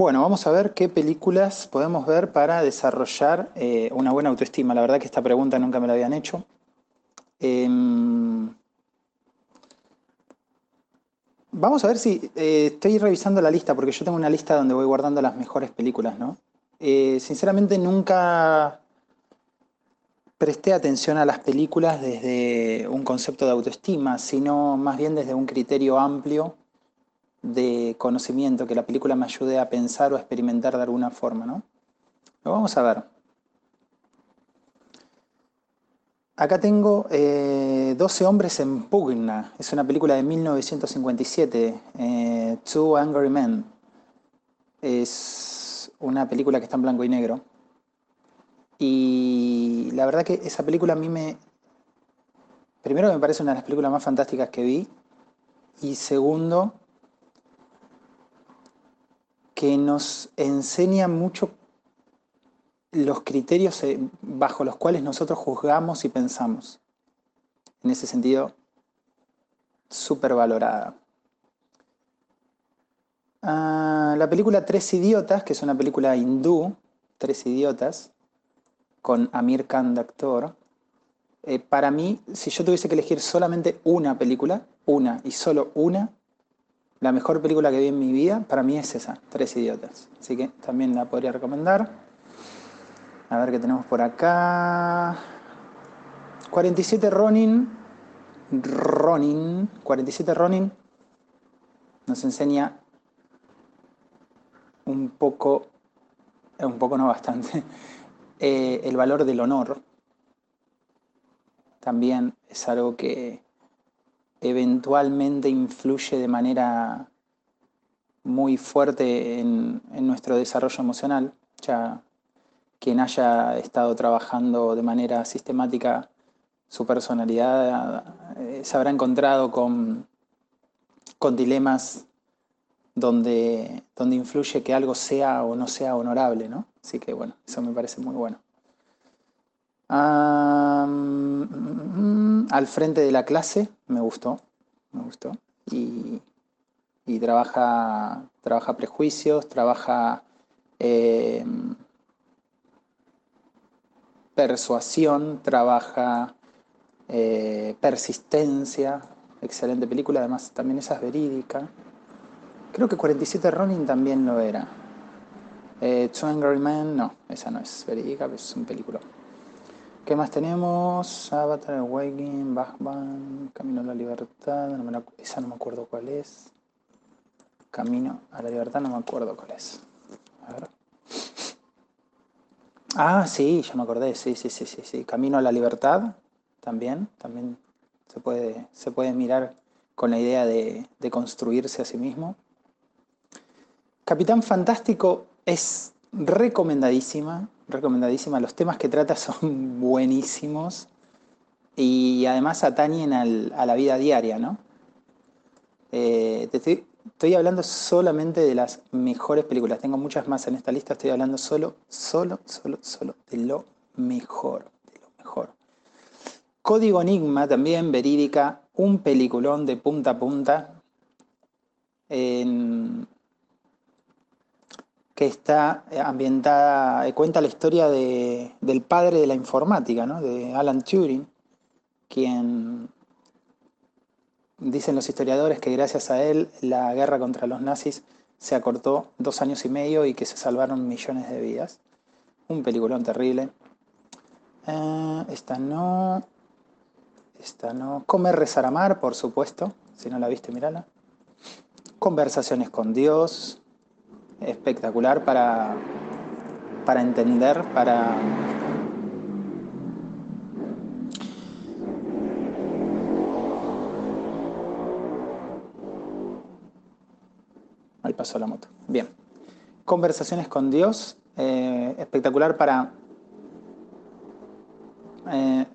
Bueno, vamos a ver qué películas podemos ver para desarrollar eh, una buena autoestima. La verdad que esta pregunta nunca me la habían hecho. Em, vamos a ver si eh, estoy revisando la lista, porque yo tengo una lista donde voy guardando las mejores películas, ¿no? Eh, sinceramente nunca presté atención a las películas desde un concepto de autoestima, sino más bien desde un criterio amplio de conocimiento, que la película me ayude a pensar o a experimentar de alguna forma, ¿no? Lo vamos a ver. Acá tengo 12 eh, hombres en pugna. Es una película de 1957, eh, Two Angry Men. Es una película que está en blanco y negro. Y la verdad que esa película a mí me... Primero me parece una de las películas más fantásticas que vi. Y segundo, que nos enseña mucho los criterios eh, bajo los cuales nosotros juzgamos y pensamos. En ese sentido, súper valorada. Ah, la película Tres Idiotas, que es una película hindú, Tres Idiotas, con Amir Khan de actor, eh, para mí, si yo tuviese que elegir solamente una película, una y solo una, la mejor película que vi en mi vida, para mí es esa, Tres Idiotas. Así que también la podría recomendar. A ver qué tenemos por acá. 47 Ronin. Ronin. 47 Ronin nos enseña un poco, eh, un poco no bastante, eh, el valor del honor. También es algo que eventualmente influye de manera muy fuerte en, nuestro desarrollo emocional. Ya quien haya estado trabajando de manera sistemática su personalidad eh, se habrá encontrado con, con dilemas donde, donde influye que algo sea o no sea honorable, ¿no? Así que bueno, eso me parece muy bueno. Al frente de la clase, me gustó, me gustó. Y, trabaja, trabaja prejuicios, trabaja eh, persuasión, trabaja eh, persistencia. Excelente película, además también esa es verídica. Creo que 47 Ronin también lo era. Eh, Two Angry Men, no, esa no es verídica, es un película. ¿Qué más tenemos? Avatar, Awakening, Bachman, Camino a la Libertad, esa no me acuerdo cuál es. Camino a la Libertad no me acuerdo cuál es. A ver. Ah, sí, ya me acordé, sí, sí, sí, sí, sí. Camino a la Libertad, también, también se puede, se puede mirar con la idea de, de construirse a sí mismo. Capitán Fantástico es recomendadísima, recomendadísima. Los temas que trata son buenísimos y además atañen a la vida diaria, ¿no? Eh, estoy, hablando solamente de las mejores películas. Tengo muchas más en esta lista. Estoy hablando solo, solo, solo, solo de lo mejor, de lo mejor. Código Enigma, también verídica, un peliculón de punta a punta. Que está eh, ambientada, eh, cuenta la historia del padre de la informática, ¿no? de Alan Turing, quien dicen los historiadores que gracias a él la guerra contra los nazis se acortó dos años y medio y que se salvaron millones de vidas. Un peliculón terrible. Eh, esta no. Esta no. Comer, rezar, amar, por supuesto. Si no la viste, mírala. Conversaciones con Dios espectacular para, para entender, para... Ahí pasó la moto. Bien. Conversaciones con Dios, eh, espectacular para eh,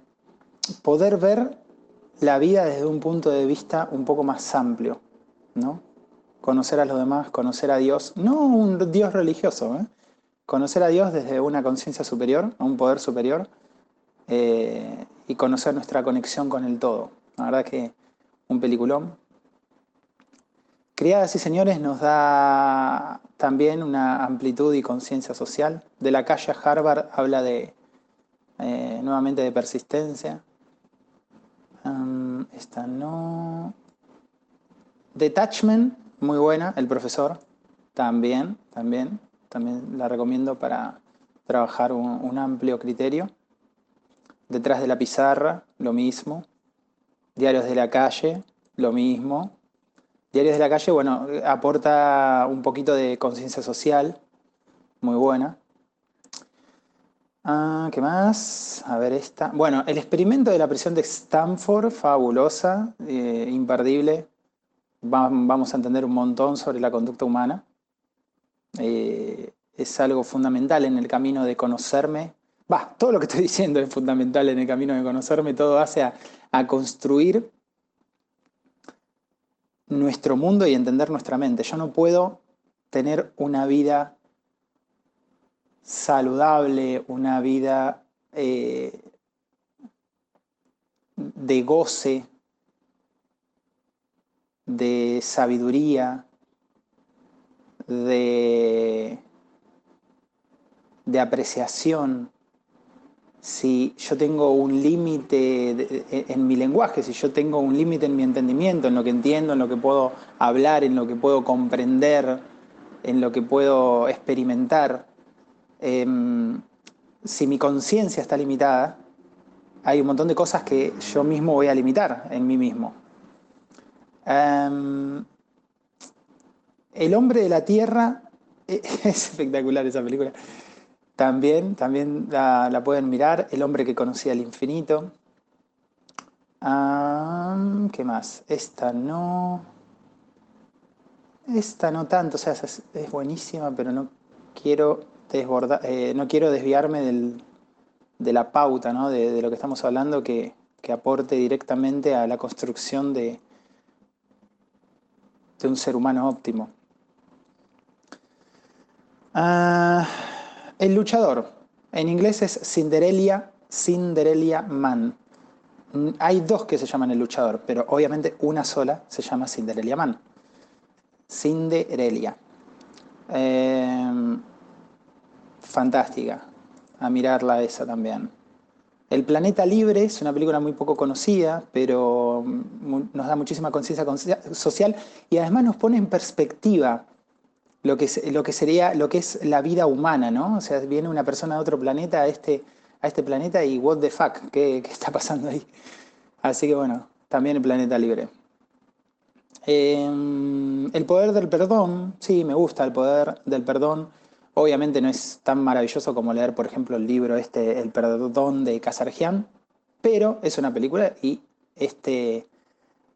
poder ver la vida desde un punto de vista un poco más amplio, ¿no? Conocer a los demás, conocer a Dios, no un Dios religioso, ¿eh? conocer a Dios desde una conciencia superior, a un poder superior, eh, y conocer nuestra conexión con el todo. La verdad que un peliculón. Criadas y señores nos da también una amplitud y conciencia social. De la calle Harvard habla de, eh, nuevamente de persistencia. esta no. Detachment, muy buena, el profesor, también, también, también la recomiendo para trabajar un amplio criterio. Detrás de la pizarra, lo mismo. Diarios de la calle, lo mismo. Diarios de la calle, bueno, aporta un poquito de conciencia social, muy buena. Ah, ¿Qué más? A ver esta. Bueno, el experimento de la prisión de Stanford, fabulosa, eh, imperdible. Vamos a entender un montón sobre la conducta humana. Eh, es algo fundamental en el camino de conocerme. Va, todo lo que estoy diciendo es fundamental en el camino de conocerme, todo hace a construir nuestro mundo y entender nuestra mente. Yo no puedo tener una vida saludable, una vida eh, de goce, de sabiduría, de, de apreciación, si yo tengo un límite en mi lenguaje, si yo tengo un límite en mi entendimiento, en lo que entiendo, en lo que puedo hablar, en lo que puedo comprender, en lo que puedo experimentar, em, si mi conciencia está limitada, hay un montón de cosas que yo mismo voy a limitar en mí mismo. Em, el hombre de la tierra, es espectacular esa película. También, también la, pueden mirar, El hombre que conocía el infinito. ¿Qué más? Esta no. Esta no tanto, o sea, es, buenísima, pero no quiero eh, no quiero desviarme de la pauta, ¿no? de, lo que estamos hablando, que, aporte directamente a la construcción de, de un ser humano óptimo. Ah, el luchador, en inglés es Cinderella, Cinderella Man. Mm, hay dos que se llaman el luchador, pero obviamente una sola se llama Cinderella Man. Cinderella. Em, fantástica. A mirarla esa también. El Planeta Libre es una película muy poco conocida, pero nos da muchísima conciencia social y además nos pone en perspectiva lo que, lo que sería, lo que es la vida humana, ¿no? O sea, viene una persona de otro planeta a este, a este planeta y what the fuck, ¿qué, está pasando ahí? Así que bueno, también el planeta libre. Em, el poder del perdón, sí, me gusta el poder del perdón. Obviamente no es tan maravilloso como leer, por ejemplo, el libro este, El perdón de Casargian, pero es una película y este,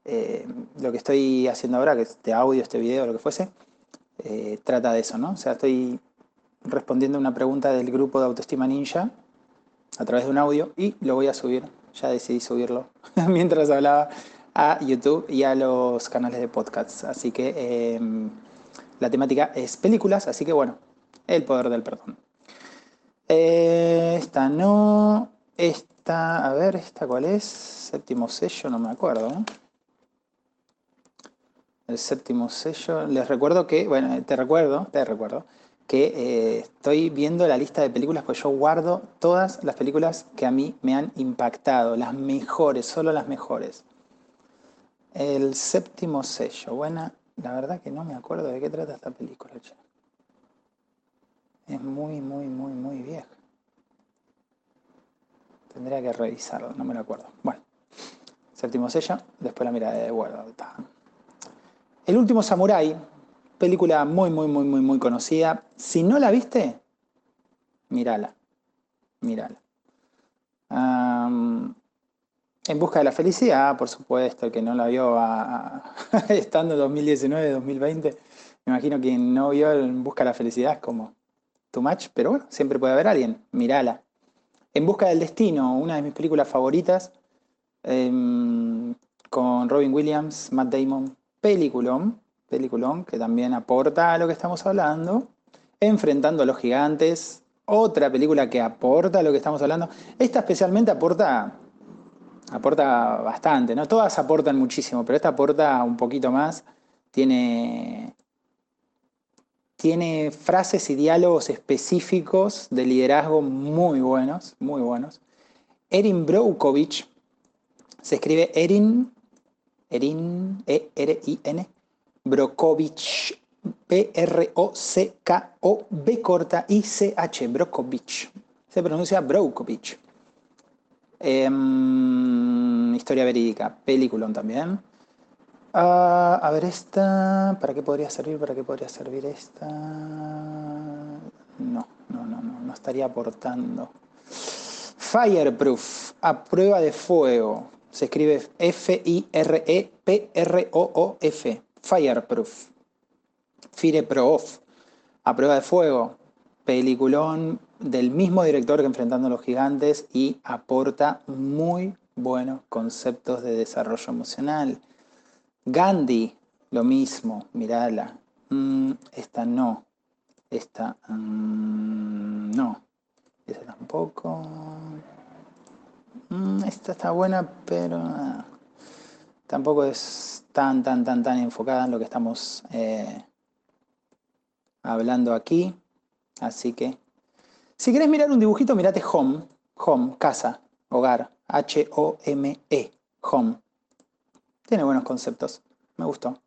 eh, lo que estoy haciendo ahora, que este audio, este video, lo que fuese, eh, trata de eso, ¿no? O sea, estoy respondiendo una pregunta del grupo de Autoestima Ninja a través de un audio y lo voy a subir, ya decidí subirlo mientras hablaba a YouTube y a los canales de podcasts. Así que em, la temática es películas, así que bueno, el poder del perdón. Esta no, esta, a ver, esta cuál es, séptimo sello, no me acuerdo. el séptimo sello. Les recuerdo que, bueno, te recuerdo, te recuerdo, que eh, estoy viendo la lista de películas, pues yo guardo todas las películas que a mí me han impactado, las mejores, solo las mejores. El séptimo sello, buena, la verdad que no me acuerdo de qué trata esta película. Es muy, muy, muy, muy vieja. Tendría que revisarlo, no me lo acuerdo. Bueno, séptimo sello, después la mirada de vuelta. El último Samurai, película muy, muy, muy, muy, muy conocida. Si no la viste, mírala. Mírala. en busca de la felicidad, por supuesto, el que no la vio estando en 2019, 2020. Me imagino que no vio En busca de la felicidad es como too much, pero bueno, siempre puede haber alguien. Mírala. En busca del destino, una de mis películas favoritas, em, con Robin Williams, Matt Damon, peliculón, peliculón que también aporta a lo que estamos hablando, enfrentando a los gigantes, otra película que aporta a lo que estamos hablando. Esta especialmente aporta, aporta bastante, ¿no? Todas aportan muchísimo, pero esta aporta un poquito más. Tiene, tiene frases y diálogos específicos de liderazgo muy buenos, muy buenos. Erin Brockovich, se escribe Erin, Erin, E-R-I-N, Brokovich, B-R-O-C-K-O-B corta I-C-H, Brokovich. Se pronuncia Brokovich. Em, historia verídica, peliculón también. Ah, a ver, esta. ¿Para qué podría servir? ¿Para qué podría servir esta? No, no, no, no, no estaría aportando. Fireproof, a prueba de fuego. Se escribe F-I-R-E-P-R-O-O-F. Fireproof. Fireproof, a prueba de fuego. Peliculón del mismo director que Enfrentando a los Gigantes y aporta muy buenos conceptos de desarrollo emocional. Gandhi, lo mismo, mirala. Mm, esta no. Esta mm, no. Esta tampoco. Mm, esta está buena, pero ah, tampoco es tan, tan, tan, tan enfocada en lo que estamos eh, hablando aquí. Así que, si querés mirar un dibujito, mirate Home. Home, casa, hogar. H-O-M-E. Home. Tiene buenos conceptos. Me gustó.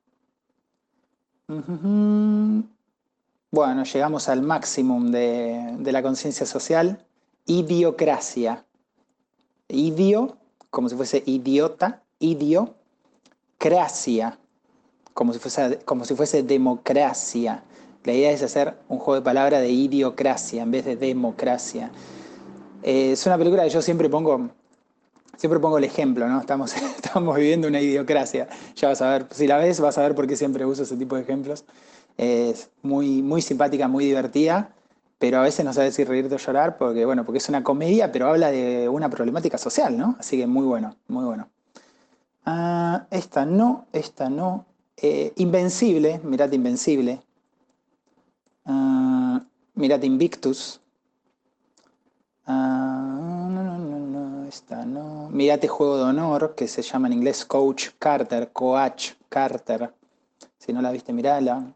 Bueno, llegamos al máximo de, la conciencia social. Idiocracia. Idio, como si fuese idiota. Idiocracia. Como si fuese, como si fuese democracia. La idea es hacer un juego de palabras de idiocracia en vez de democracia. Eh, es una película que yo siempre pongo siempre pongo el ejemplo, ¿no? Estamos, estamos viviendo una idiocracia. Ya vas a ver, si la ves, vas a ver por qué siempre uso ese tipo de ejemplos. Es muy, muy simpática, muy divertida, pero a veces no sabes si reírte o llorar, porque, bueno, porque es una comedia, pero habla de una problemática social, ¿no? Así que muy bueno, muy bueno. Ah, esta no, esta no. Eh, Invencible, mirate Invencible. Uh, mirate Invictus. Uh, esta no. Juego de Honor, que se llama en inglés Coach Carter, Coach Carter. Si no la viste, mirala.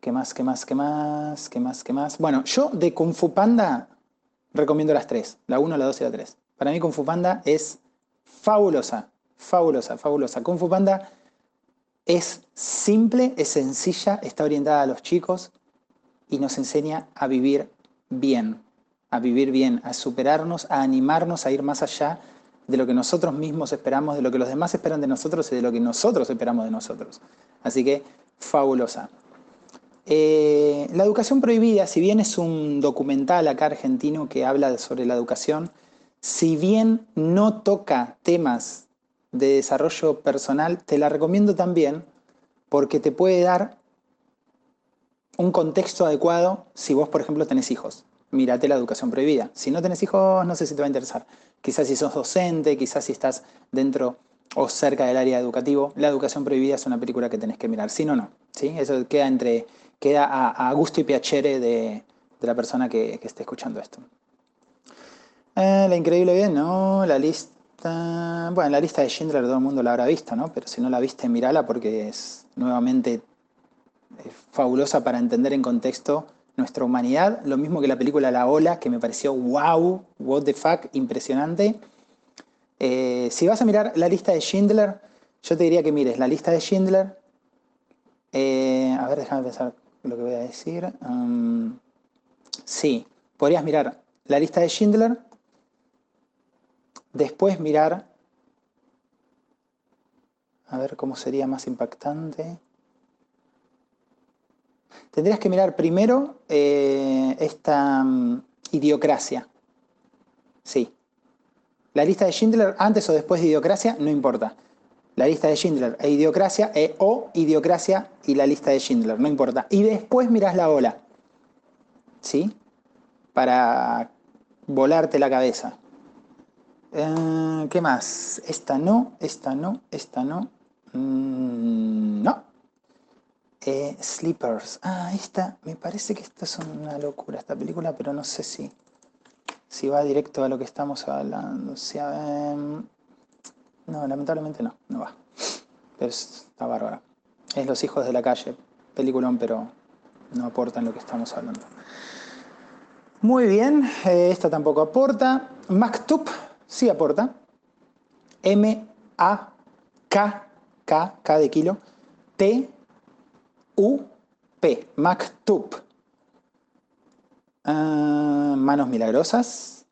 ¿Qué más, qué más, qué más, qué más, qué más? Bueno, yo de Kung Fu Panda recomiendo las tres, la 1, la 2 y la 3. Para mí Kung Fu Panda es fabulosa, fabulosa, fabulosa. Kung Fu Panda es simple, es sencilla, está orientada a los chicos y nos enseña a vivir bien a vivir bien, a superarnos, a animarnos a ir más allá de lo que nosotros mismos esperamos, de lo que los demás esperan de nosotros y de lo que nosotros esperamos de nosotros. Así que, fabulosa. Eh, la educación prohibida, si bien es un documental acá argentino que habla sobre la educación, si bien no toca temas de desarrollo personal, te la recomiendo también porque te puede dar un contexto adecuado si vos, por ejemplo, tenés hijos mírate la educación prohibida. Si no tenés hijos, no sé si te va a interesar. Quizás si sos docente, quizás si estás dentro o cerca del área educativo, la educación prohibida es una película que tenés que mirar. Si no, no. ¿sí? Eso queda, entre, queda a, gusto y piacere de, la persona que, esté escuchando esto. Eh, la increíble bien, ¿no? La lista... Bueno, la lista de Schindler todo el mundo la habrá visto, ¿no? Pero si no la viste, mírala porque es nuevamente fabulosa para entender en contexto nuestra humanidad, lo mismo que la película La Ola, que me pareció wow, what the fuck, impresionante. Eh, si vas a mirar la lista de Schindler, yo te diría que mires la lista de Schindler. Eh, a ver, déjame pensar lo que voy a decir. Um, sí, podrías mirar la lista de Schindler, después mirar, a ver cómo sería más impactante. Tendrías que mirar primero eh, esta mm, idiocracia. Sí. La lista de Schindler, antes o después de idiocracia, no importa. La lista de Schindler e idiocracia, e, o idiocracia y la lista de Schindler, no importa. Y después mirás la ola. ¿Sí? Para volarte la cabeza. Eh, ¿Qué más? Esta no, esta no, esta no. Mm, no. Eh, Sleepers. Ah, esta, me parece que esta es una locura, esta película, pero no sé si, si va directo a lo que estamos hablando. Si, no, lamentablemente no, no va. Pero está bárbara. Es Los Hijos de la Calle. peliculón, pero no aporta en lo que estamos hablando. Muy bien, eh, esta tampoco aporta. Maktub sí aporta. M-A-K, K, K de kilo, T-U-P, Maktub. Ah, manos milagrosas.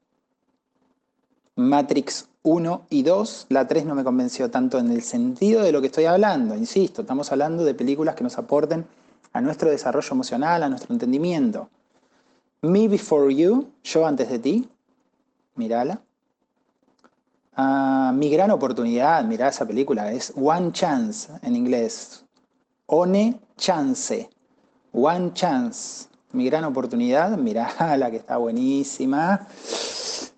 Matrix 1 y 2. La 3 no me convenció tanto en el sentido de lo que estoy hablando. Insisto, estamos hablando de películas que nos aporten a nuestro desarrollo emocional, a nuestro entendimiento. Me Before You, Yo antes de ti, mírala. Ah, mi gran oportunidad, mirá esa película, es One Chance en inglés. One Chance. One Chance. Mi gran oportunidad, mirá que está buenísima.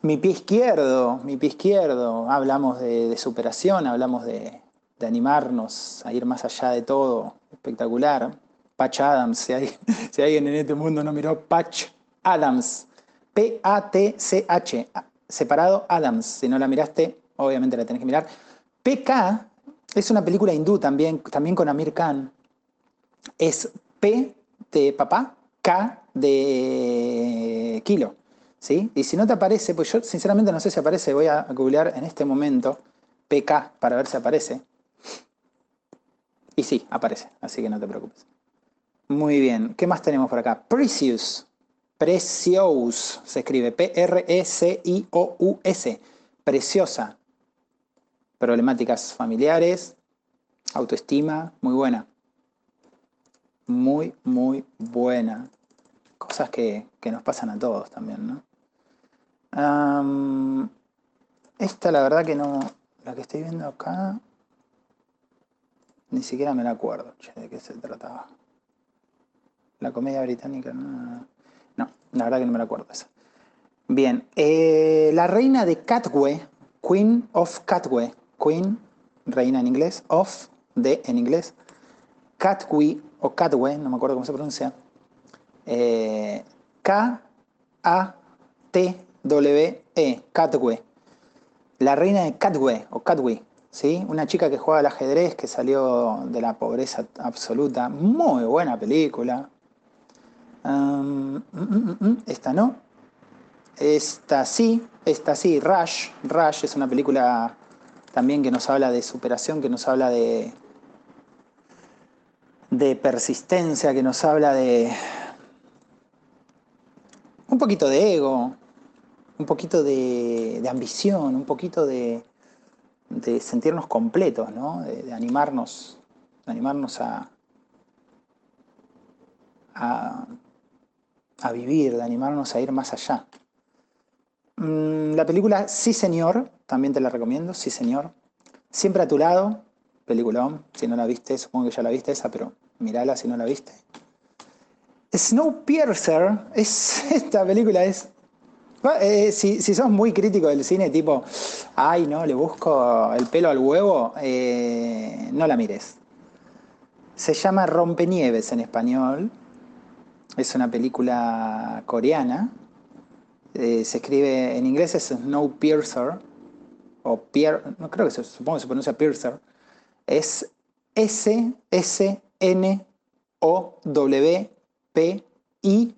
Mi pie izquierdo, mi pie izquierdo. Hablamos de, superación, hablamos de, animarnos a ir más allá de todo. Espectacular. Patch Adams, si, hay, si alguien en este mundo no miró Patch Adams. P-A-T-C-H. Separado Adams. Si no la miraste, obviamente la tenés que mirar. PK es una película hindú también, también con Amir Khan. Es P de papá, K de kilo. ¿sí? Y si no te aparece, pues yo sinceramente no sé si aparece, voy a googlear en este momento PK para ver si aparece. Y sí, aparece, así que no te preocupes. Muy bien, ¿qué más tenemos por acá? Precious. Precious se escribe P-R-E-C-I-O-U-S. Preciosa. Problemáticas familiares, autoestima, muy buena. Muy, muy buena cosas que, nos pasan a todos también, ¿no? esta la verdad que no, la que estoy viendo acá, ni siquiera me la acuerdo de qué se trataba. La comedia británica, no, no, la verdad que no me la acuerdo esa. Bien, eh, la reina de Catway, Queen of Catway, Queen, reina en inglés, of, de en inglés, Catway o Catway, no me acuerdo cómo se pronuncia, eh, K-A-T-W-E, Catwe. La reina de Catwe, o Catwe, ¿sí? Una chica que juega al ajedrez, que salió de la pobreza absoluta. Muy buena película. Mm, mm, mm, esta no. Esta sí, esta sí, Rush. Rush es una película también que nos habla de superación, que nos habla de, de persistencia, que nos habla de, un poquito de ego, un poquito de, ambición, un poquito de, sentirnos completos, ¿no? de, animarnos, animarnos a, a, vivir, de animarnos a ir más allá. Mm, la película Sí Señor, también te la recomiendo, Sí Señor. Siempre a tu lado, peliculón, si no la viste, supongo que ya la viste esa, pero mírala si no la viste. Snowpiercer, es, esta película es... Eh, si, sos muy crítico del cine, tipo, ay, no, le busco el pelo al huevo, eh, no la mires. Se llama Rompenieves en español. Es una película coreana. Eh, se escribe en inglés es Snowpiercer. O Pier, no creo que se, supongo que se pronuncia Piercer. Es S-S-N-O-W P-I-E-R-C-E-R,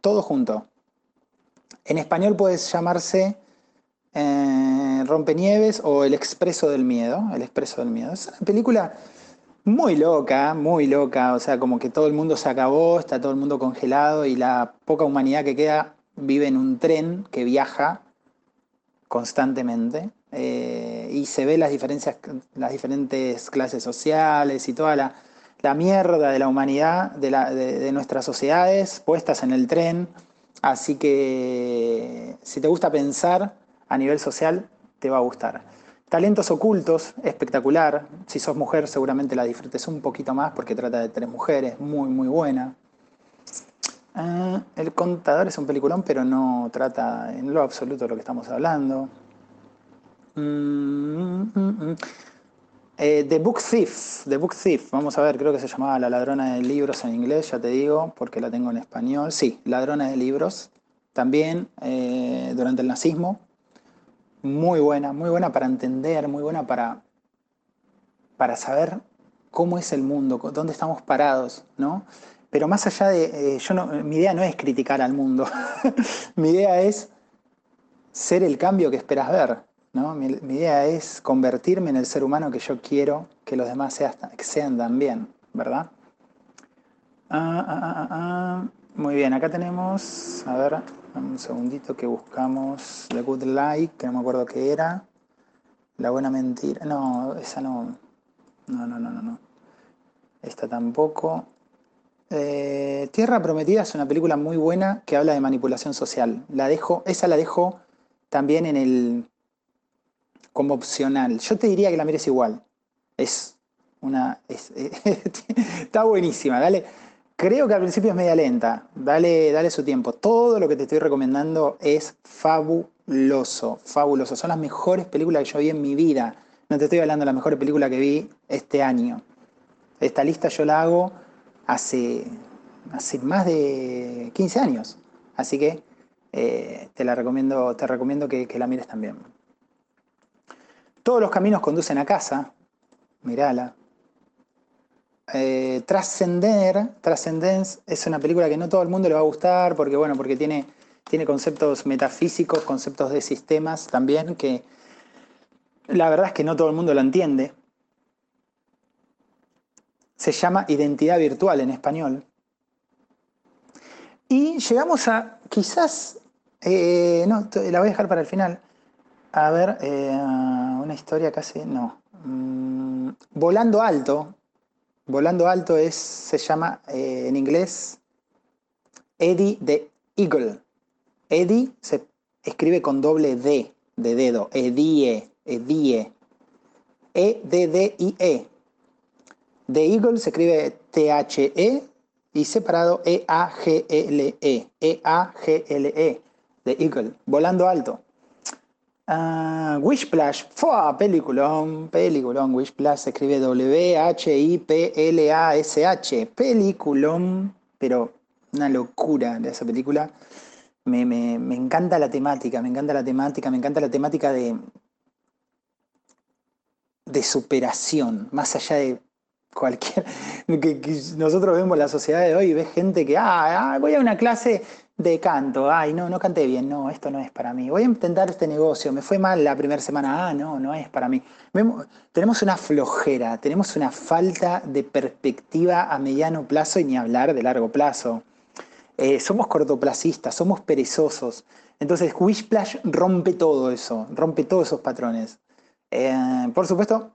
todo junto. En español puede llamarse eh, Rompenieves o El Expreso del Miedo. El Expreso del Miedo. Es una película muy loca, muy loca. O sea, como que todo el mundo se acabó, está todo el mundo congelado y la poca humanidad que queda vive en un tren que viaja constantemente. Eh, y se ve las diferencias, las diferentes clases sociales y toda la, la mierda de la humanidad, de, nuestras sociedades puestas en el tren. Así que si te gusta pensar a nivel social, te va a gustar. Talentos ocultos, espectacular. Si sos mujer, seguramente la disfrutes un poquito más porque trata de tres mujeres, muy, muy buena. Ah, el contador es un peliculón, pero no trata en lo absoluto lo que estamos hablando. Mm, mm, mm, eh, The Book Thief, The Book Thief, vamos a ver, creo que se llamaba La ladrona de libros en inglés, ya te digo, porque la tengo en español. Sí, Ladrona de libros, también eh, durante el nazismo. Muy buena, muy buena para entender, muy buena para, para saber cómo es el mundo, dónde estamos parados, ¿no? Pero más allá de, eh, yo no, mi idea no es criticar al mundo, mi idea es ser el cambio que esperas ver, ¿no? Mi, idea es convertirme en el ser humano que yo quiero que los demás sean también, ¿verdad? Ah, ah, ah, Muy bien, acá tenemos, a ver, un segundito que buscamos The Good Light, que no me acuerdo qué era. La buena mentira. No, esa no. No, no, no, no. no. Esta tampoco. Eh, Tierra Prometida es una película muy buena que habla de manipulación social. La dejo, esa la dejo también en el como opcional. Yo te diría que la mires igual. Es una. está buenísima, dale. Creo que al principio es media lenta. Dale, dale su tiempo. Todo lo que te estoy recomendando es fabuloso, fabuloso. Son las mejores películas que yo vi en mi vida. No te estoy hablando de la mejor película que vi este año. Esta lista yo la hago hace, más de 15 años. Así que eh, te la recomiendo, te recomiendo que, la mires también. Todos los caminos conducen a casa. Mirala, eh, Trascender, Transcendence es una película que no todo el mundo le va a gustar porque, bueno, porque tiene, tiene conceptos metafísicos, conceptos de sistemas también que la verdad es que no todo el mundo lo entiende. Se llama Identidad Virtual en español. Y llegamos a, quizás, eh, no, la voy a dejar para el final. A ver, eh, una historia casi, no. Mm, Volando Alto, Volando alto es, se llama eh, en inglés Eddie the Eagle. Eddie se escribe con doble D de dedo. Eddie, Eddie. E-D-D-I-E. -E. The Eagle se escribe T-H-E y separado E-A-G-L-E. E-A-G-L-E. The Eagle. Volando alto. Uh, Wishplash, ¡fua! Peliculón, peliculón. Wishplash se escribe W-H-I-P-L-A-S-H. Peliculón, pero una locura de esa película. Me, encanta la temática, me encanta la temática, me encanta la temática de, de superación, más allá de cualquier. Que, nosotros vemos la sociedad de hoy y ves gente que, ah, ah voy a una clase de canto, ay, no, no canté bien, no, esto no es para mí. Voy a intentar este negocio, me fue mal la primera semana, ah, no, no es para mí. tenemos una flojera, tenemos una falta de perspectiva a mediano plazo y ni hablar de largo plazo. Eh, somos cortoplacistas, somos perezosos. Entonces, Wishplash rompe todo eso, rompe todos esos patrones. Eh, por supuesto,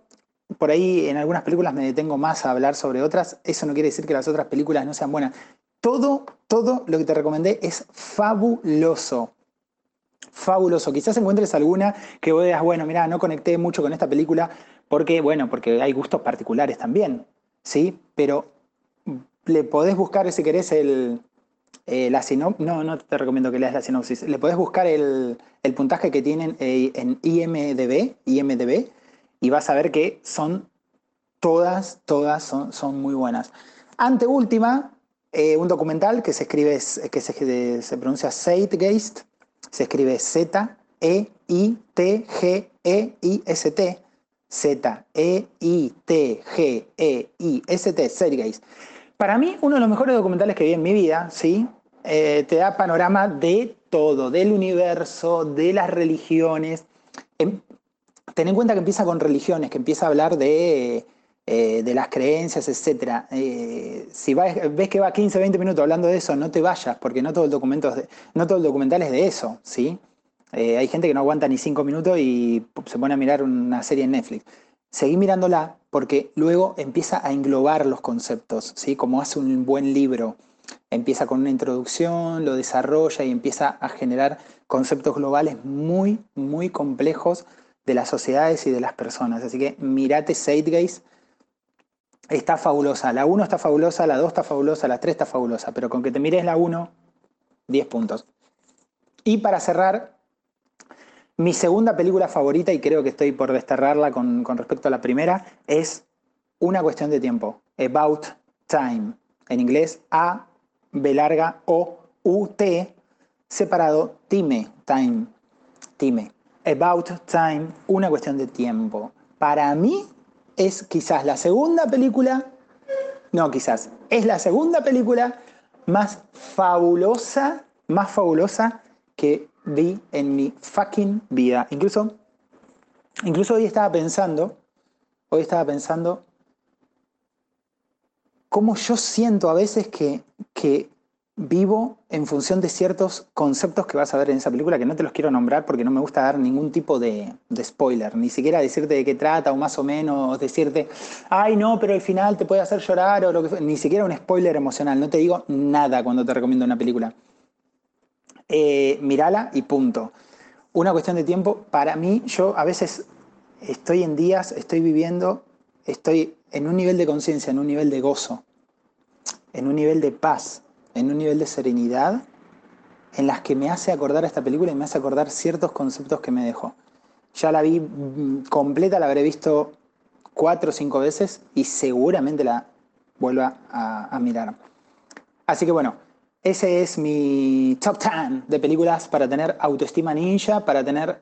por ahí en algunas películas me detengo más a hablar sobre otras. Eso no quiere decir que las otras películas no sean buenas. Todo, todo lo que te recomendé es fabuloso. Fabuloso. Quizás encuentres alguna que vos digas, bueno, mira, no conecté mucho con esta película porque, bueno, porque hay gustos particulares también, ¿sí? Pero le podés buscar, si querés, el, eh, la sinopsis. No, no te recomiendo que leas la sinopsis. Le podés buscar el, puntaje que tienen eh, en IMDB, IMDB, y vas a ver que son todas, todas son, son muy buenas. Ante última, eh, un documental que se escribe, que se, se pronuncia Zeitgeist, se escribe Z-E-I-T-G-E-I-S-T, Z-E-I-T-G-E-I-S-T, Zeitgeist. Para mí, uno de los mejores documentales que vi en mi vida, ¿sí? Eh, te da panorama de todo, del universo, de las religiones. Em, ten en cuenta que empieza con religiones, que empieza a hablar de eh, de las creencias, etc. Eh, si ves que va 15, 20 minutos hablando de eso, no te vayas, porque no todo el, no todo el documental es de eso, ¿sí? Eh, hay gente que no aguanta ni 5 minutos y se pone a mirar una serie en Netflix. Seguí mirándola porque luego empieza a englobar los conceptos, ¿sí? Como hace un buen libro. Empieza con una introducción, lo desarrolla y empieza a generar conceptos globales muy, muy complejos de las sociedades y de las personas. Así que mirate Zeitgeist, está fabulosa. La 1 está fabulosa, la 2 está fabulosa, la 3 está fabulosa, pero con que te mires la 1, 10 puntos. Y para cerrar, mi segunda película favorita, y creo que estoy por desterrarla con, respecto a la primera, es Una cuestión de tiempo, About Time. En inglés, A, B larga, O, U, T, separado, Time, Time, Time. About Time, una cuestión de tiempo. Para mí, es quizás la segunda película, no quizás, es la segunda película más fabulosa, más fabulosa que vi en mi fucking vida. Incluso, incluso hoy estaba pensando, hoy estaba pensando cómo yo siento a veces que, que vivo en función de ciertos conceptos que vas a ver en esa película, que no te los quiero nombrar porque no me gusta dar ningún tipo de, spoiler, ni siquiera decirte de qué trata o más o menos decirte, ay no, pero al final te puede hacer llorar o lo que ni siquiera un spoiler emocional, no te digo nada cuando te recomiendo una película. Eh, mirala y punto. Una cuestión de tiempo, para mí, yo a veces estoy en días, estoy viviendo, estoy en un nivel de conciencia, en un nivel de gozo, en un nivel de paz, en un nivel de serenidad en las que me hace acordar esta película y me hace acordar ciertos conceptos que me dejó. Ya la vi mm, completa, la habré visto cuatro o cinco veces y seguramente la vuelva a, mirar. Así que bueno, ese es mi top 10 de películas para tener autoestima ninja, para tener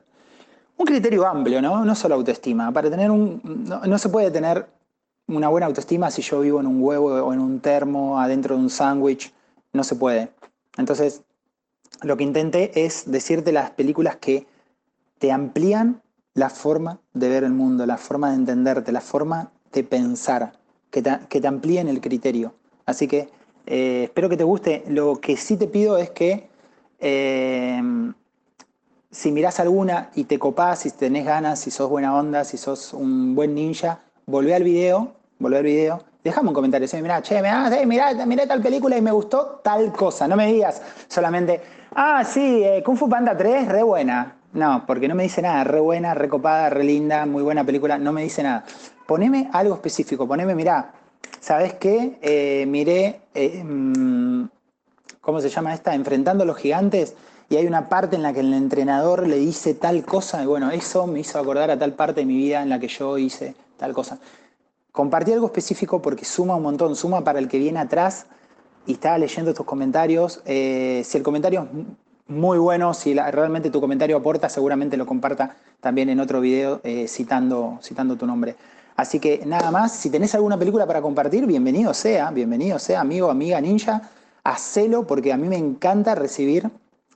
un criterio amplio, ¿no? No solo autoestima, para tener un... No, no se puede tener una buena autoestima si yo vivo en un huevo o en un termo, adentro de un sándwich no se puede. Entonces, lo que intenté es decirte las películas que te amplían la forma de ver el mundo, la forma de entenderte, la forma de pensar, que te, amplíen el criterio. Así que eh, espero que te guste. Lo que sí te pido es que eh, si mirás alguna y te copás, si tenés ganas, si sos buena onda, si sos un buen ninja, volvé al video, volvé al video Dejame un comentario, mirá, che, mirá, mirá, tal película y me gustó tal cosa. No me digas solamente, ah, sí, eh, Kung Fu Panda 3, re buena. No, porque no me dice nada, re buena, re copada, re linda, muy buena película, no me dice nada. Poneme algo específico, poneme, mirá, ¿sabes qué? Eh, miré, eh, mm, ¿cómo se llama esta? Enfrentando a los gigantes y hay una parte en la que el entrenador le dice tal cosa y bueno, eso me hizo acordar a tal parte de mi vida en la que yo hice tal cosa. Compartí algo específico porque suma un montón, suma para el que viene atrás y está leyendo tus comentarios. Eh, si el comentario es muy bueno, si realmente tu comentario aporta, seguramente lo comparta también en otro video eh, citando, citando tu nombre. Así que nada más, si tenés alguna película para compartir, bienvenido sea, bienvenido sea, amigo, amiga, ninja, hacelo porque a mí me encanta recibir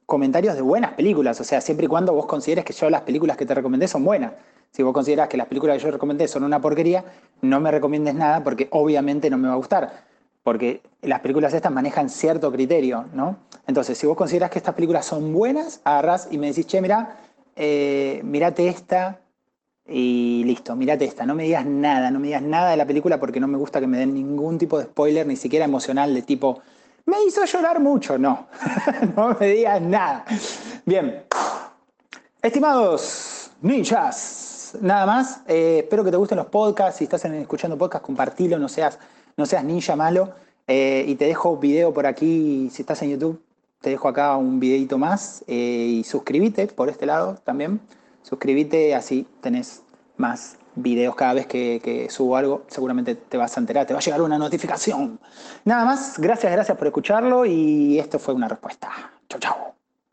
comentarios de buenas películas, o sea, siempre y cuando vos consideres que yo las películas que te recomendé son buenas. Si vos considerás que las películas que yo recomendé son una porquería, no me recomiendes nada porque obviamente no me va a gustar. Porque las películas estas manejan cierto criterio, ¿no? Entonces, si vos considerás que estas películas son buenas, agarrás y me decís, che, mira, eh, mirate esta y listo, mirate esta. No me digas nada, no me digas nada de la película porque no me gusta que me den ningún tipo de spoiler, ni siquiera emocional, de tipo, me hizo llorar mucho. No, no me digas nada. Bien, estimados ninjas, nada más. Eh, espero que te gusten los podcasts. Si estás escuchando podcasts, compartilo, no seas, no seas ninja malo. Eh, y te dejo video por aquí, si estás en YouTube, te dejo acá un videito más. Eh, y suscríbete por este lado también. Suscríbete, así tenés más videos cada vez que, que, subo algo. Seguramente te vas a enterar, te va a llegar una notificación. Nada más, gracias, gracias por escucharlo. Y esto fue una respuesta. Chau, chau.